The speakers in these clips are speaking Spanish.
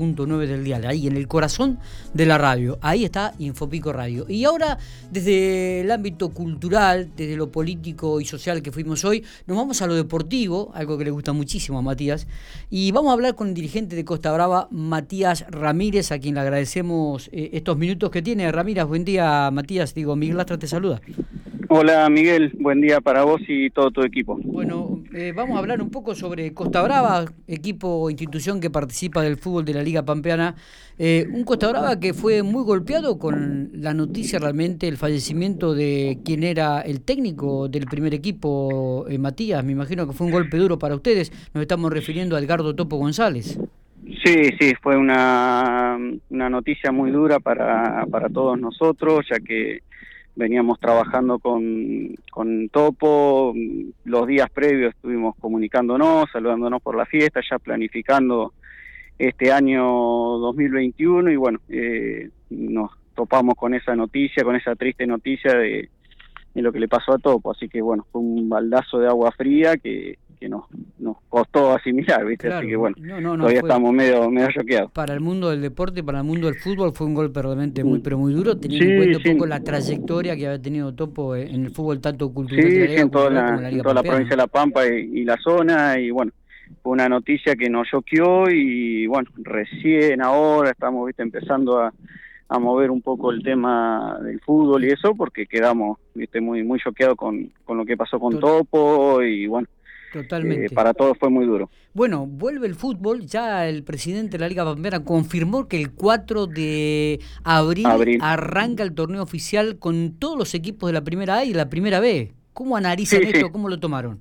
9 del dial, ahí en el corazón de la radio. Ahí está Infopico Radio. Y ahora, desde el ámbito cultural, desde lo político y social que fuimos hoy, nos vamos a lo deportivo, algo que le gusta muchísimo a Matías. Y vamos a hablar con el dirigente de Costa Brava, Matías Ramírez, a quien le agradecemos eh, estos minutos que tiene. Ramírez, buen día, Matías. Digo, Miguel Lastra te saluda. Hola Miguel, buen día para vos y todo tu equipo. Bueno, eh, vamos a hablar un poco sobre Costa Brava, equipo o institución que participa del fútbol de la Liga Pampeana. Eh, un Costa Brava que fue muy golpeado con la noticia realmente, el fallecimiento de quien era el técnico del primer equipo, eh, Matías. Me imagino que fue un golpe duro para ustedes. Nos estamos refiriendo a Edgardo Topo González. Sí, sí, fue una, una noticia muy dura para, para todos nosotros, ya que veníamos trabajando con, con Topo, los días previos estuvimos comunicándonos, saludándonos por la fiesta, ya planificando este año 2021 y bueno, eh, nos topamos con esa noticia, con esa triste noticia de, de lo que le pasó a Topo, así que bueno, fue un baldazo de agua fría que que nos, nos costó asimilar, ¿viste? Así que bueno, todavía estamos medio, medio choqueados. Para el mundo del deporte, para el mundo del fútbol fue un golpe realmente muy, pero muy duro, teniendo en cuenta un poco la trayectoria que había tenido Topo en el fútbol tanto cultural sí, en toda la, provincia de La Pampa y, la zona, y bueno, fue una noticia que nos choqueó y bueno, recién ahora estamos, ¿viste? Empezando a a mover un poco el tema del fútbol y eso porque quedamos viste muy muy choqueados con, con lo que pasó con Topo y bueno Totalmente. Eh, para todos fue muy duro. Bueno, vuelve el fútbol. Ya el presidente de la Liga Pampeana confirmó que el 4 de abril, arranca el torneo oficial con todos los equipos de la primera A y la primera B. ¿Cómo analizan esto? ¿Cómo lo tomaron?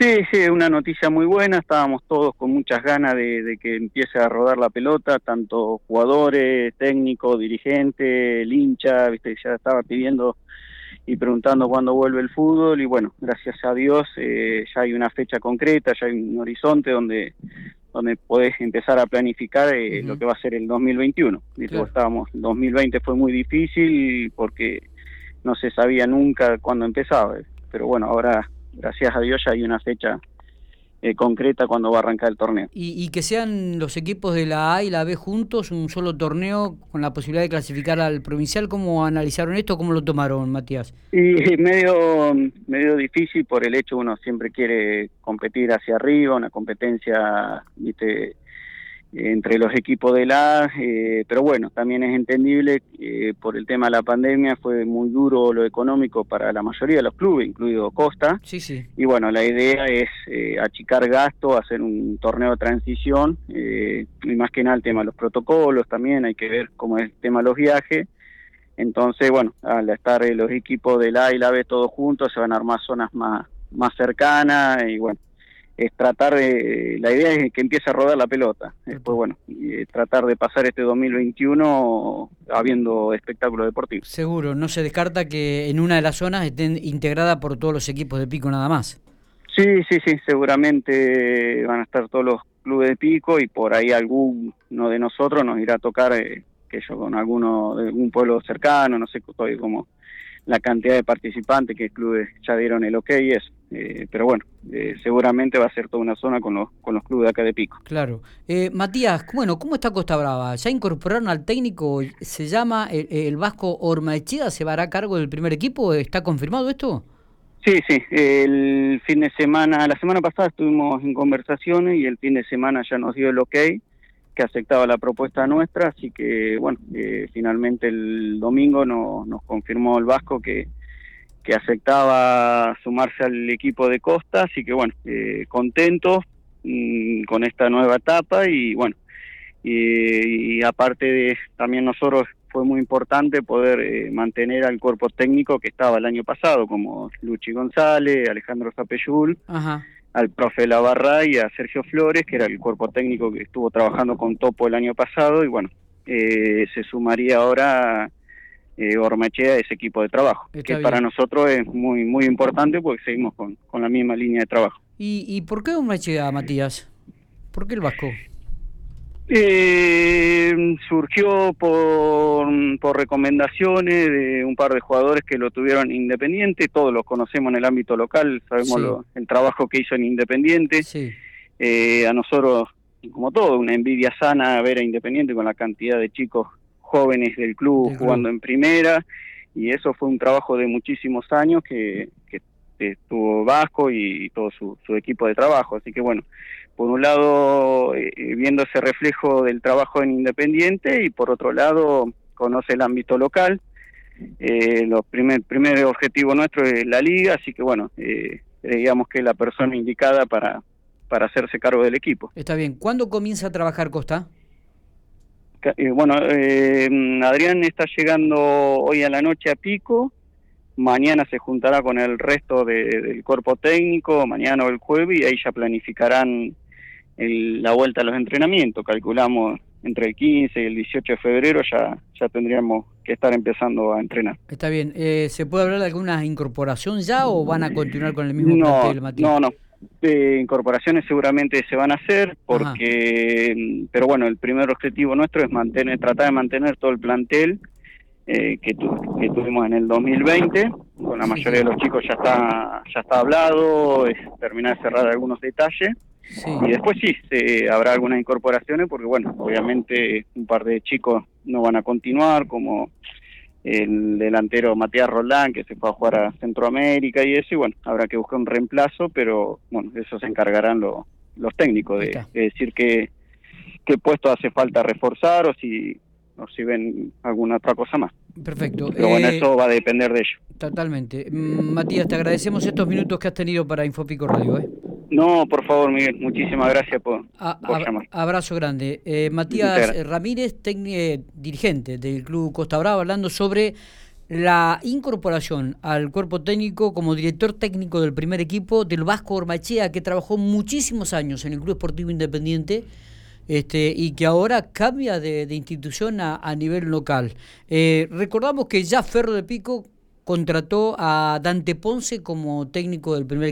Sí, sí, una noticia muy buena. Estábamos todos con muchas ganas de, de que empiece a rodar la pelota, tanto jugadores, técnicos, dirigentes, el hincha, viste, ya estaba pidiendo y preguntando cuándo vuelve el fútbol y bueno, gracias a Dios eh, ya hay una fecha concreta, ya hay un horizonte donde donde podés empezar a planificar eh, lo que va a ser el 2021. Claro. Estábamos, 2020 fue muy difícil porque no se sabía nunca cuándo empezaba, pero bueno, ahora gracias a Dios ya hay una fecha eh, concreta cuando va a arrancar el torneo. Y, que sean los equipos de la A y la B juntos, un solo torneo con la posibilidad de clasificar al provincial, ¿cómo analizaron esto? ¿Cómo lo tomaron, Matías? Y medio, medio difícil por el hecho uno siempre quiere competir hacia arriba, una competencia, viste, entre los equipos de la eh, pero bueno, también es entendible que por el tema de la pandemia fue muy duro lo económico para la mayoría de los clubes, incluido Costa. Sí, sí. Y bueno, la idea es eh, achicar gastos, hacer un torneo de transición, eh, y más que nada el tema de los protocolos también, hay que ver cómo es el tema de los viajes. Entonces, bueno, al estar los equipos de la y la B todos juntos, se van a armar zonas más, más cercanas y bueno, es tratar de, la idea es que empiece a rodar la pelota. Después, bueno, y tratar de pasar este 2021 habiendo espectáculo deportivo. Seguro, no se descarta que en una de las zonas estén integrada por todos los equipos de pico nada más. Sí, sí, sí, seguramente van a estar todos los clubes de pico y por ahí alguno de nosotros nos irá a tocar, eh, que yo con alguno de algún pueblo cercano, no sé cómo la cantidad de participantes que clubes ya dieron el ok y eso. Eh, pero bueno, eh, seguramente va a ser toda una zona con los, con los clubes de acá de Pico. Claro. Eh, Matías, bueno, ¿cómo está Costa Brava? ¿Ya incorporaron al técnico? ¿Se llama el, Vasco Ormaechida? ¿Se va a cargo del primer equipo? ¿Está confirmado esto? Sí, sí. El fin de semana, la semana pasada estuvimos en conversaciones y el fin de semana ya nos dio el ok que aceptaba la propuesta nuestra, así que bueno, eh, finalmente el domingo no, nos confirmó el Vasco que, que aceptaba sumarse al equipo de Costa, así que bueno, eh, contentos mm, con esta nueva etapa y bueno, y, aparte de también nosotros fue muy importante poder eh, mantener al cuerpo técnico que estaba el año pasado, como Luchi González, Alejandro Zapeyul, Ajá. al profe Lavarra y a Sergio Flores, que era el cuerpo técnico que estuvo trabajando con Topo el año pasado, y bueno, eh, se sumaría ahora eh, Ormachea a ese equipo de trabajo, que para nosotros es muy muy importante porque seguimos con, con la misma línea de trabajo. ¿Y, y por qué Ormachea, Matías? ¿Por qué el Vasco? Eh, surgió por, por recomendaciones de un par de jugadores que lo tuvieron Independiente, todos los conocemos en el ámbito local, sabemos el trabajo que hizo en Independiente. Eh, a nosotros como todo, una envidia sana ver a Independiente con la cantidad de chicos jóvenes del club jugando en primera y eso fue un trabajo de muchísimos años que, que estuvo Vasco y, todo su, equipo de trabajo. Así que bueno, por un lado eh, eh, viendo ese reflejo del trabajo en Independiente y por otro lado conoce el ámbito local. Eh, los primer, primer objetivo nuestro es la liga, así que bueno, eh, creíamos que es la persona indicada para, para hacerse cargo del equipo. Está bien. ¿Cuándo comienza a trabajar Costa? Eh, bueno, eh, Adrián está llegando hoy a la noche a Pico, mañana se juntará con el resto del cuerpo técnico, mañana o el jueves, y ahí ya planificarán la vuelta a los entrenamientos. Calculamos entre el 15 y el 18 de febrero ya, ya tendríamos que estar empezando a entrenar. Está bien. Eh, ¿Se puede hablar de alguna incorporación ya o van a continuar con el mismo no, plantel, Matías? No, no. Incorporaciones seguramente se van a hacer porque, pero bueno, el primer objetivo nuestro es mantener, tratar de mantener todo el plantel eh, que, que tuvimos en el 2020. Con la mayoría de los chicos ya está ya está hablado, es terminar de cerrar algunos detalles. Y después sí, se, habrá algunas incorporaciones porque, bueno, obviamente un par de chicos no van a continuar, como el delantero Matías Roldán, que se fue a jugar a Centroamérica y eso, y bueno, habrá que buscar un reemplazo, pero bueno, eso se encargarán los técnicos de, decir que qué puesto hace falta reforzar o si, o si ven alguna otra cosa más. Perfecto. Pero bueno, eh, eso va a depender de ello. Totalmente. Mm, Matías, te agradecemos estos minutos que has tenido para Infopico Radio. ¿eh? No, por favor, Miguel, muchísimas gracias por, llamar. Abrazo grande. Eh, Matías Ramírez, eh, dirigente del Club Costa Brava, hablando sobre la incorporación al cuerpo técnico como director técnico del primer equipo del Vasco Ormachea, que trabajó muchísimos años en el Club Esportivo Independiente este, y que ahora cambia de, institución a, nivel local. Eh, recordamos que ya Ferro de Pico contrató a Dante Ponce como técnico del primer equipo